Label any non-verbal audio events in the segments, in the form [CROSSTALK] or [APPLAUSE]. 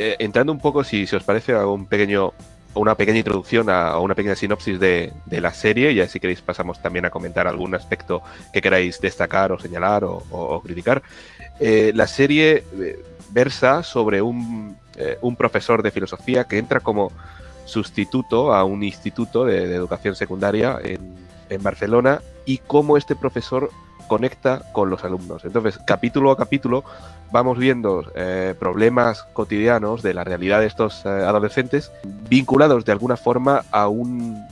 eh, entrando un poco, si, os parece, a un pequeño una pequeña introducción a, una pequeña sinopsis de, la serie y así queréis pasamos también a comentar algún aspecto que queráis destacar o señalar o, criticar. Eh, la serie eh, versa sobre un, un, profesor de filosofía que entra como sustituto a un instituto de, de educación secundaria en, en Barcelona y cómo este profesor conecta con los alumnos. Entonces, capítulo a capítulo, vamos viendo eh, problemas cotidianos de la realidad de estos eh, adolescentes vinculados de alguna forma a un,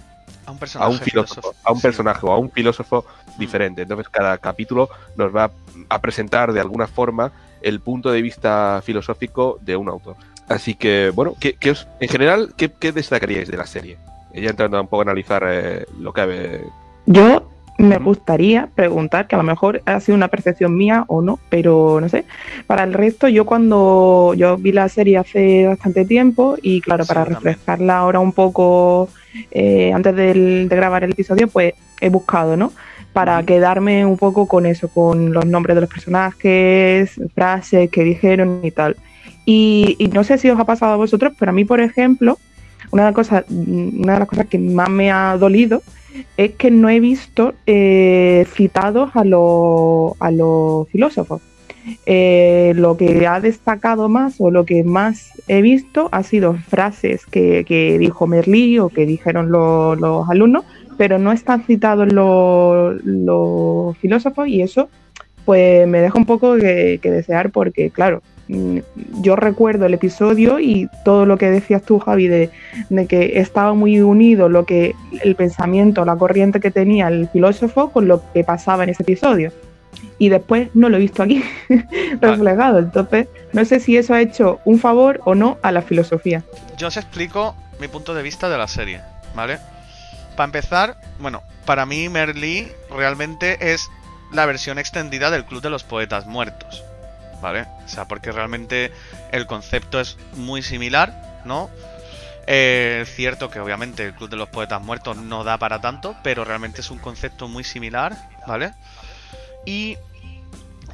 a un personaje, a un filósofo, a un personaje o a un filósofo mm. diferente. Entonces, cada capítulo nos va a presentar de alguna forma el punto de vista filosófico de un autor. Así que, bueno, ¿qué, os, en general, ¿qué, destacaríais de la serie? Ya entrando un poco a analizar eh, lo que... Yo me gustaría preguntar, que a lo mejor ha sido una percepción mía o no, pero no sé. Para el resto, yo cuando yo vi la serie hace bastante tiempo y claro, para refrescarla ahora un poco eh, antes de grabar el episodio, pues he buscado, ¿no? Para quedarme un poco con eso, con los nombres de los personajes, frases que dijeron y tal. Y, y no sé si os ha pasado a vosotros, pero a mí, por ejemplo, una de las cosas, una de las cosas que más me ha dolido es que no he visto eh, citados a, a los filósofos. Eh, lo que ha destacado más o lo que más he visto ha sido frases que, dijo Merlí o que dijeron los alumnos, pero no están citados los, filósofos y eso pues me deja un poco que desear porque claro, yo recuerdo el episodio y todo lo que decías tú, Javi, de, que estaba muy unido lo que el pensamiento, la corriente que tenía el filósofo con lo que pasaba en ese episodio. Y después no lo he visto aquí [LAUGHS] reflejado. Entonces, no sé si eso ha hecho un favor o no a la filosofía. Yo os explico mi punto de vista de la serie, ¿vale? Para empezar, bueno, para mí Merly realmente es la versión extendida del Club de los Poetas Muertos. ¿Vale? O sea, porque realmente el concepto es muy similar, ¿no? Eh, es cierto que obviamente el Club de los Poetas Muertos no da para tanto, pero realmente es un concepto muy similar, ¿vale? Y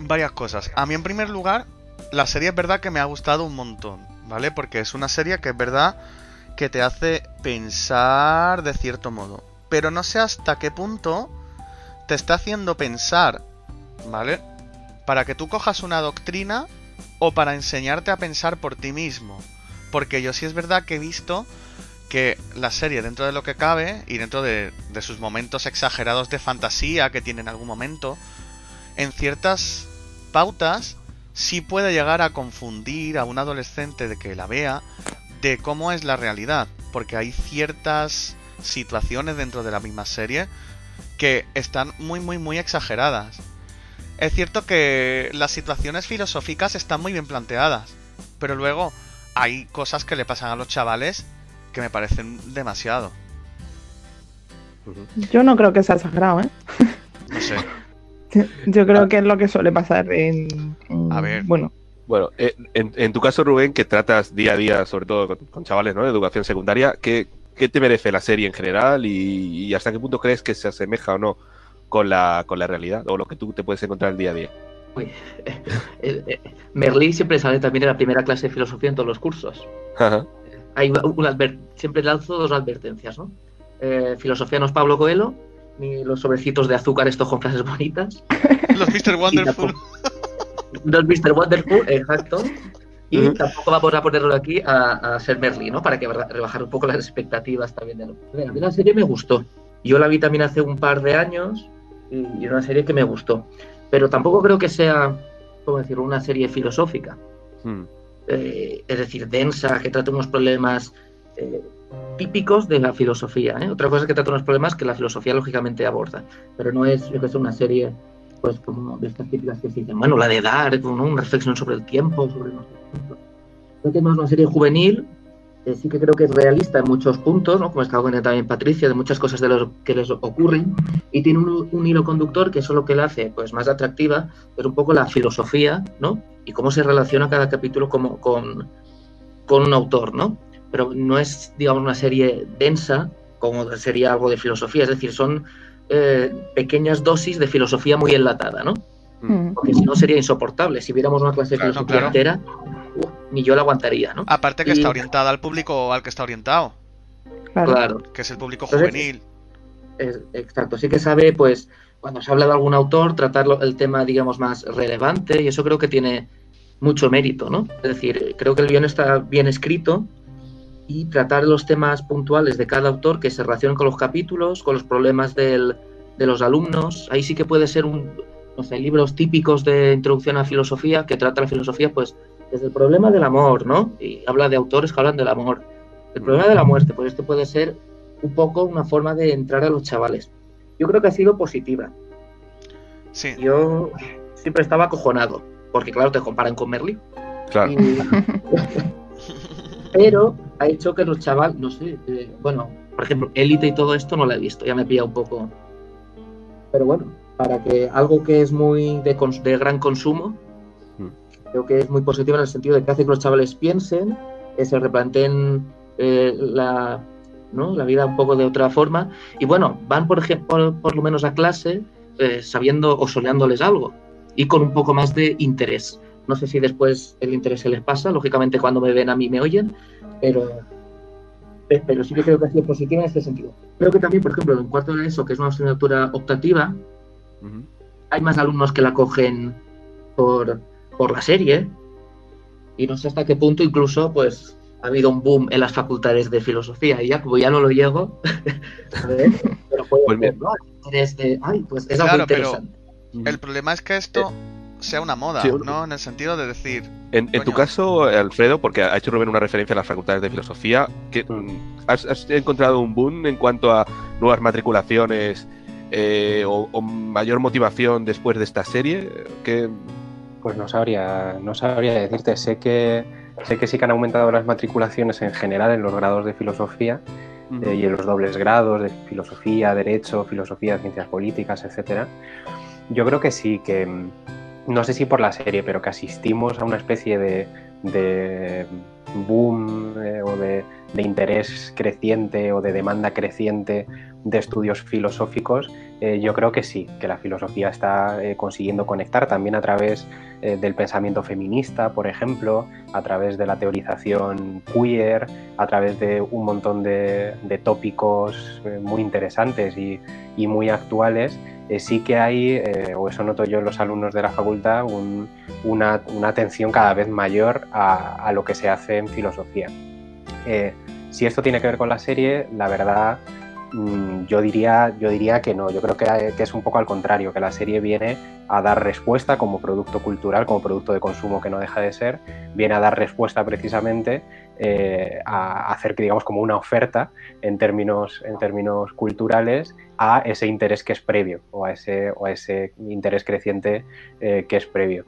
varias cosas. A mí en primer lugar, la serie es verdad que me ha gustado un montón, ¿vale? Porque es una serie que es verdad que te hace pensar de cierto modo. Pero no sé hasta qué punto te está haciendo pensar, ¿vale? Para que tú cojas una doctrina o para enseñarte a pensar por ti mismo. Porque yo sí es verdad que he visto que la serie, dentro de lo que cabe, y dentro de, sus momentos exagerados de fantasía que tiene en algún momento, en ciertas pautas sí puede llegar a confundir a un adolescente de que la vea de cómo es la realidad. Porque hay ciertas situaciones dentro de la misma serie que están muy, muy, muy exageradas. Es cierto que las situaciones filosóficas están muy bien planteadas, pero luego hay cosas que le pasan a los chavales que me parecen demasiado. Yo no creo que sea exagerado, ¿eh? No sé. [LAUGHS] Yo creo que es lo que suele pasar en. a ver. Bueno. Bueno, eh, en, tu caso, Rubén, que tratas día a día, sobre todo con, chavales ¿no? de educación secundaria, ¿qué, te merece la serie en general y, hasta qué punto crees que se asemeja o no con la, con la realidad o lo que tú te puedes encontrar el día a día. Uy, [LAUGHS] eh, Merlí siempre sale también en la primera clase de filosofía en todos los cursos. Hay una siempre lanzo dos advertencias, ¿no? Eh, filosofía no es Pablo Coelho, ni los sobrecitos de azúcar estos con frases bonitas. [LAUGHS] los Mr. Wonderful. Los Mr. Wonderful, exacto. Y tampoco vamos a ponerlo aquí a, ser Merlí, ¿no? Para que rebajar un poco las expectativas también de lo A mí la serie me gustó. Yo la vi también hace un par de años y, una serie que me gustó. Pero tampoco creo que sea, ¿cómo decirlo?, una serie filosófica. Hmm. Eh, es decir, densa, que trate unos problemas eh, típicos de la filosofía. ¿eh? Otra cosa es que trata unos problemas que la filosofía lógicamente aborda. Pero no es, yo que sé, una serie pues como de estas típicas que se dicen, bueno, la de dar, una reflexión sobre el tiempo, sobre Creo que es una serie juvenil eh, sí que creo que es realista en muchos puntos, ¿no? como estaba comentando también Patricia, de muchas cosas de los que les ocurren, y tiene un, hilo conductor que eso es lo que le hace pues, más atractiva, es un poco la filosofía, ¿no? Y cómo se relaciona cada capítulo como, con, con un autor, ¿no? Pero no es, digamos, una serie densa, como sería algo de filosofía, es decir, son eh, pequeñas dosis de filosofía muy enlatada, ¿no? Mm. Porque si no sería insoportable. Si viéramos una clase de filosofía entera, uh, ni yo la aguantaría, ¿no? Aparte que Y- está orientada al público al que está orientado, Claro. Claro. que es el público Entonces, juvenil. Es- exacto, sí que sabe, pues, cuando se habla de algún autor, tratarlo el tema, digamos, más relevante, y eso creo que tiene mucho mérito, ¿no? Es decir, creo que el guion está bien escrito y tratar los temas puntuales de cada autor que se relacionan con los capítulos, con los problemas del- de los alumnos. Ahí sí que puede ser un, no sé, libros típicos de introducción a filosofía que trata la filosofía, pues, desde el problema del amor, ¿no? Y habla de autores que hablan del amor. El problema de la muerte, pues esto puede ser un poco una forma de entrar a los chavales. Yo creo que ha sido positiva. Sí, Yo siempre estaba acojonado, porque claro, te comparan con Merlí. Claro. Y- [LAUGHS] Pero ha hecho que los chavales, no sé, eh, bueno, por ejemplo, Élite y todo esto no lo he visto, ya me pilla un poco. Pero bueno, para que algo que es muy de, cons- de gran consumo. Creo que es muy positivo en el sentido de que hace que los chavales piensen, que se replanteen eh, la, ¿no? la vida un poco de otra forma. Y bueno, van, por ejemplo, por lo menos a clase eh, sabiendo o soñándoles algo y con un poco más de interés. No sé si después el interés se les pasa, lógicamente cuando me ven a mí me oyen, pero, pe- pero sí que creo que ha sido positiva en este sentido. Creo que también, por ejemplo, en cuarto de eso, que es una asignatura optativa, hay más alumnos que la cogen por, por la serie. Y no sé hasta qué punto incluso pues ha habido un boom en las facultades de filosofía. Y ya como ya no lo llego [LAUGHS] a ver, pero puede Pues ay, pues es Claro, algo pero- interesante. el problema es que esto sea una moda, Sí, ¿no? En el sentido de decir, En, en tu caso, Alfredo, porque ha hecho Rubén una referencia a las facultades de filosofía, que, mm, ¿has, has encontrado un boom en cuanto a nuevas matriculaciones eh, o, o mayor motivación después de esta serie? Que, Pues no sabría, no sabría decirte. Sé que, sé que sí que han aumentado las matriculaciones en general en los grados de filosofía eh, y en los dobles grados de filosofía, derecho, filosofía, ciencias políticas, etcétera. Yo creo que sí, que mm, no sé si por la serie, pero que asistimos a una especie de, de boom eh, o de, de interés creciente o de demanda creciente de estudios filosóficos, eh, yo creo que sí, que la filosofía está eh, consiguiendo conectar también a través eh, del pensamiento feminista, por ejemplo, a través de la teorización queer, a través de un montón de, de tópicos muy interesantes y muy actuales. Eh, sí que hay, eh, o eso noto yo en los alumnos de la facultad, un- una, una atención cada vez mayor a, a lo que se hace en filosofía. Eh, si esto tiene que ver con la serie, la verdad, yo diría, yo diría que no. Yo creo que, es un poco al contrario, que la serie viene a dar respuesta como producto cultural, como producto de consumo que no deja de ser, viene a dar respuesta precisamente eh, a hacer que digamos como una oferta en términos, en términos culturales a ese interés que es previo o a ese, o a ese interés creciente eh, que es previo.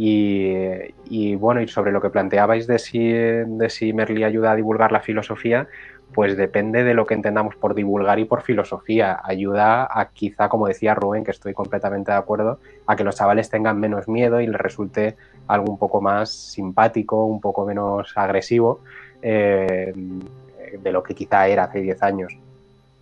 Y, bueno, y sobre lo que planteabais de si, de si Merli ayuda a divulgar la filosofía, pues depende de lo que entendamos por divulgar y por filosofía. Ayuda a quizá, como decía Rubén, que estoy completamente de acuerdo, a que los chavales tengan menos miedo y les resulte algo un poco más simpático, un poco menos agresivo eh, de lo que quizá era hace 10 años.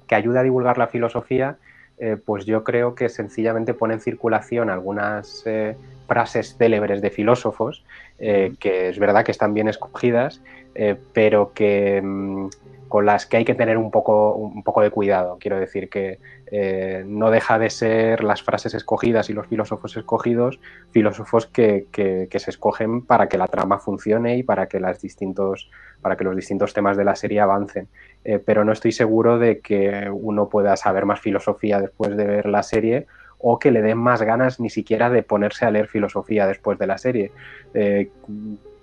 Que ayuda a divulgar la filosofía, eh, pues yo creo que sencillamente pone en circulación algunas eh, frases célebres de filósofos, eh, que es verdad que están bien escogidas, eh, pero que mmm, con las que hay que tener un poco, un poco de cuidado. Quiero decir que eh, no deja de ser las frases escogidas y los filósofos escogidos, filósofos que, que, que, se escogen para que la trama funcione y para que, las distintos, para que los distintos temas de la serie avancen. Eh, pero no estoy seguro de que uno pueda saber más filosofía después de ver la serie o que le den más ganas ni siquiera de ponerse a leer filosofía después de la serie. Eh,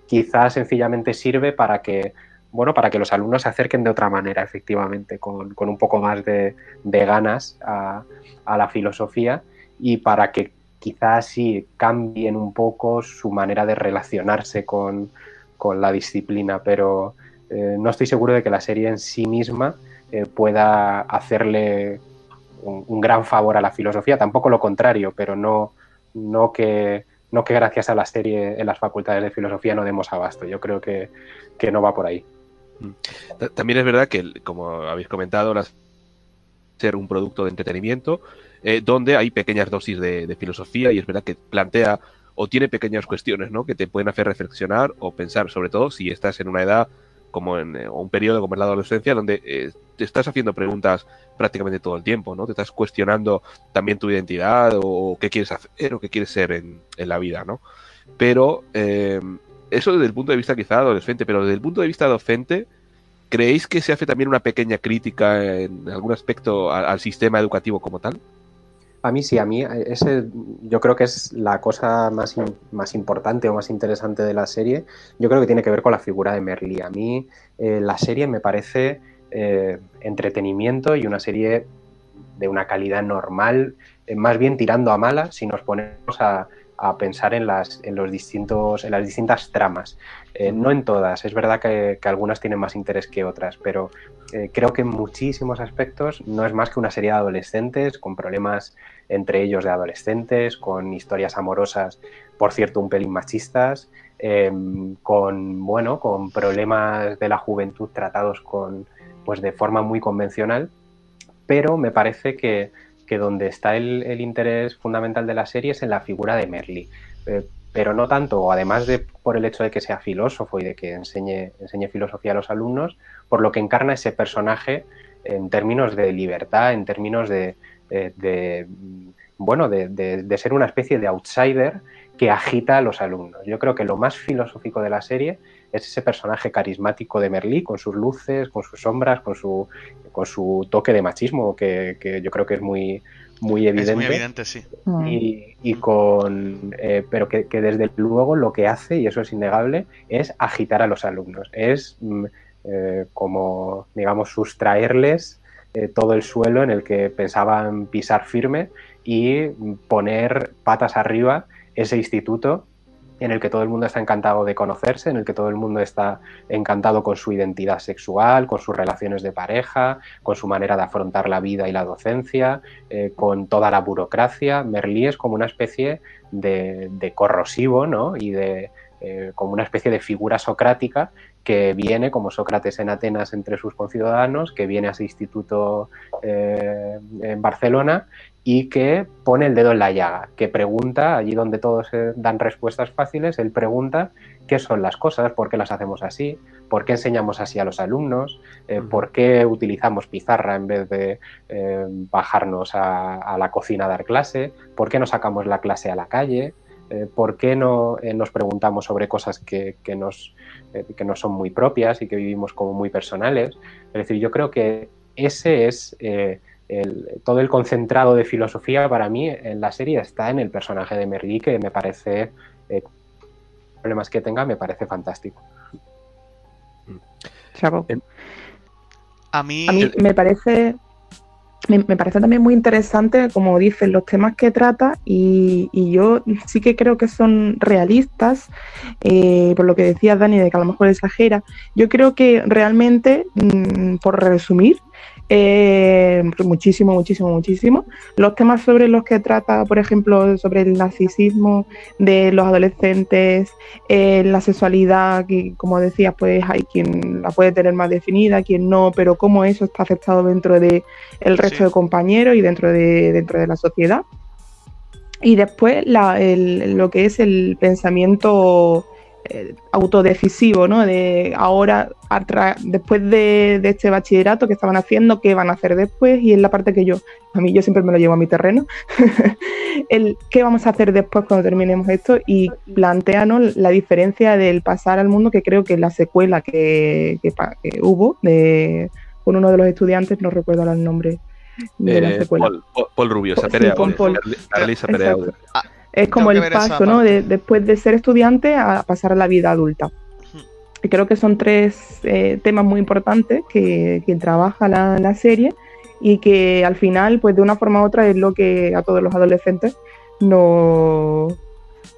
quizás sencillamente sirve para que bueno, para que los alumnos se acerquen de otra manera, efectivamente, con, con un poco más de, de ganas a, a, la filosofía y para que quizás sí cambien un poco su manera de relacionarse con, con la disciplina, pero eh, no estoy seguro de que la serie en sí misma eh, pueda hacerle un, gran favor a la filosofía, tampoco lo contrario, pero no, no que no que gracias a la serie en las facultades de filosofía no demos abasto. Yo creo que, que no va por ahí. También es verdad que, como habéis comentado, las ser un producto de entretenimiento, eh, donde hay pequeñas dosis de, de, filosofía y es verdad que plantea o tiene pequeñas cuestiones, ¿no? Que te pueden hacer reflexionar o pensar, sobre todo si estás en una edad como en eh, un periodo como en la adolescencia, donde eh, te estás haciendo preguntas prácticamente todo el tiempo, ¿no? Te estás cuestionando también tu identidad o qué quieres hacer o qué quieres ser en, la vida, ¿no? Pero eh, eso desde el punto de vista quizá adolescente, pero desde el punto de vista docente, ¿creéis que se hace también una pequeña crítica en algún aspecto al sistema educativo como tal? A mí sí, a mí eh, ese yo creo que es la cosa más, más importante o más interesante de la serie. Yo creo que tiene que ver con la figura de Merly. A mí eh, la serie me parece eh, entretenimiento y una serie de una calidad normal, más bien tirando a mala si nos ponemos a, a pensar en las, en los distintos, en las distintas tramas. Eh, no en todas, es verdad que, algunas tienen más interés que otras, pero eh, creo que en muchísimos aspectos no es más que una serie de adolescentes con problemas entre ellos de adolescentes, con historias amorosas, por cierto, un pelín machistas, em, con, bueno, con problemas de la juventud tratados con, pues de forma muy convencional, pero me parece que que donde está el, interés fundamental de la serie es en la figura de Merly. Eh, pero no tanto, además de por el hecho de que sea filósofo y de que enseñe, enseñe filosofía a los alumnos, por lo que encarna ese personaje en términos de libertad, en términos de, eh, bueno, de, ser una especie de outsider que agita a los alumnos. Yo creo que lo más filosófico de la serie es ese personaje carismático de Merlí, con sus luces, con sus sombras, con su, con su toque de machismo, que, yo creo que es muy, muy evidente. Es muy evidente, sí. Mm. Y, con, eh, pero que, desde luego lo que hace, y eso es innegable, es agitar a los alumnos. Es mm, eh, como, digamos, sustraerles eh, todo el suelo en el que pensaban pisar firme y poner patas arriba ese instituto en el que todo el mundo está encantado de conocerse, en el que todo el mundo está encantado con su identidad sexual, con sus relaciones de pareja, con su manera de afrontar la vida y la docencia, eh, con toda la burocracia. Merlí es como una especie de, corrosivo, ¿no? Y de eh, como una especie de figura socrática que viene, como Sócrates en Atenas entre sus conciudadanos, que viene a ese instituto eh, en Barcelona y que pone el dedo en la llaga, que pregunta, allí donde todos dan respuestas fáciles, él pregunta qué son las cosas, por qué las hacemos así, por qué enseñamos así a los alumnos, eh, por qué utilizamos pizarra en vez de eh, bajarnos a, la cocina a dar clase, por qué no sacamos la clase a la calle, eh, por qué no nos preguntamos sobre cosas que, nos, que no son muy propias y que vivimos como muy personales. Es decir, yo creo que ese es todo el concentrado de filosofía para mí en la serie está en el personaje de Mergui, que me parece, eh, problemas que tenga, me parece fantástico. A mí... me parece me, parece también muy interesante, como dicen, los temas que trata y, yo sí que creo que son realistas, eh, por lo que decía Dani, de que a lo mejor exagera. Yo creo que realmente, mm, por resumir, eh, muchísimo, muchísimo, muchísimo. Los temas sobre los que trata, por ejemplo, sobre el narcisismo de los adolescentes, eh, la sexualidad, que como decías, pues hay quien la puede tener más definida, quien no, pero cómo eso está aceptado dentro de el resto de compañeros y dentro de, dentro de la sociedad. Y después lo que es el pensamiento eh, autodecisivo, ¿no? De ahora, después de, este bachillerato que estaban haciendo, qué van a hacer después, y es la parte que yo, a mí yo siempre me lo llevo a mi terreno, [LAUGHS] el qué vamos a hacer después cuando terminemos esto, y planteanos la diferencia del pasar al mundo, que creo que la secuela que, hubo de, con uno de los estudiantes, no recuerdo el nombre de la eh, secuela. Paul, Rubio, se es como el paso, ¿no? De, después de ser estudiante a pasar a la vida adulta. Y creo que son tres eh, temas muy importantes que, quien trabaja la, serie y que al final, pues de una forma u otra, es lo que a todos los adolescentes no,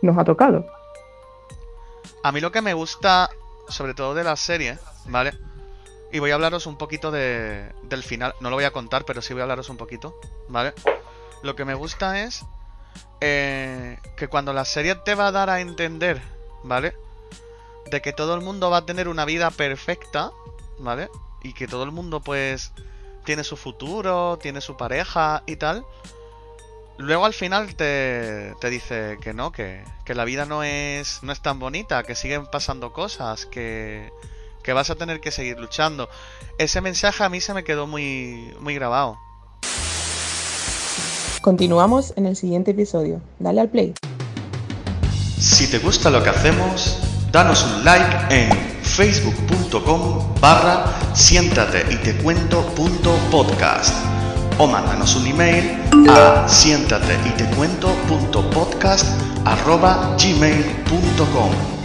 nos ha tocado. A mí lo que me gusta, sobre todo de la serie, ¿vale? Y voy a hablaros un poquito de, del final. No lo voy a contar, pero sí voy a hablaros un poquito, ¿vale? Lo que me gusta es eh, que cuando la serie te va a dar a entender, ¿vale? De que todo el mundo va a tener una vida perfecta, ¿vale? Y que todo el mundo pues tiene su futuro, tiene su pareja y tal. luego al final te, te dice que no, que, que, la vida no es, no es tan bonita, que siguen pasando cosas, que, que vas a tener que seguir luchando. Ese mensaje a mí se me quedó muy, muy grabado. Continuamos en el siguiente episodio. Dale al play. Si te gusta lo que hacemos, danos un like en facebook.com barra siéntate y te cuento podcast o mándanos un email a siéntate y te cuento podcast arroba gmail.com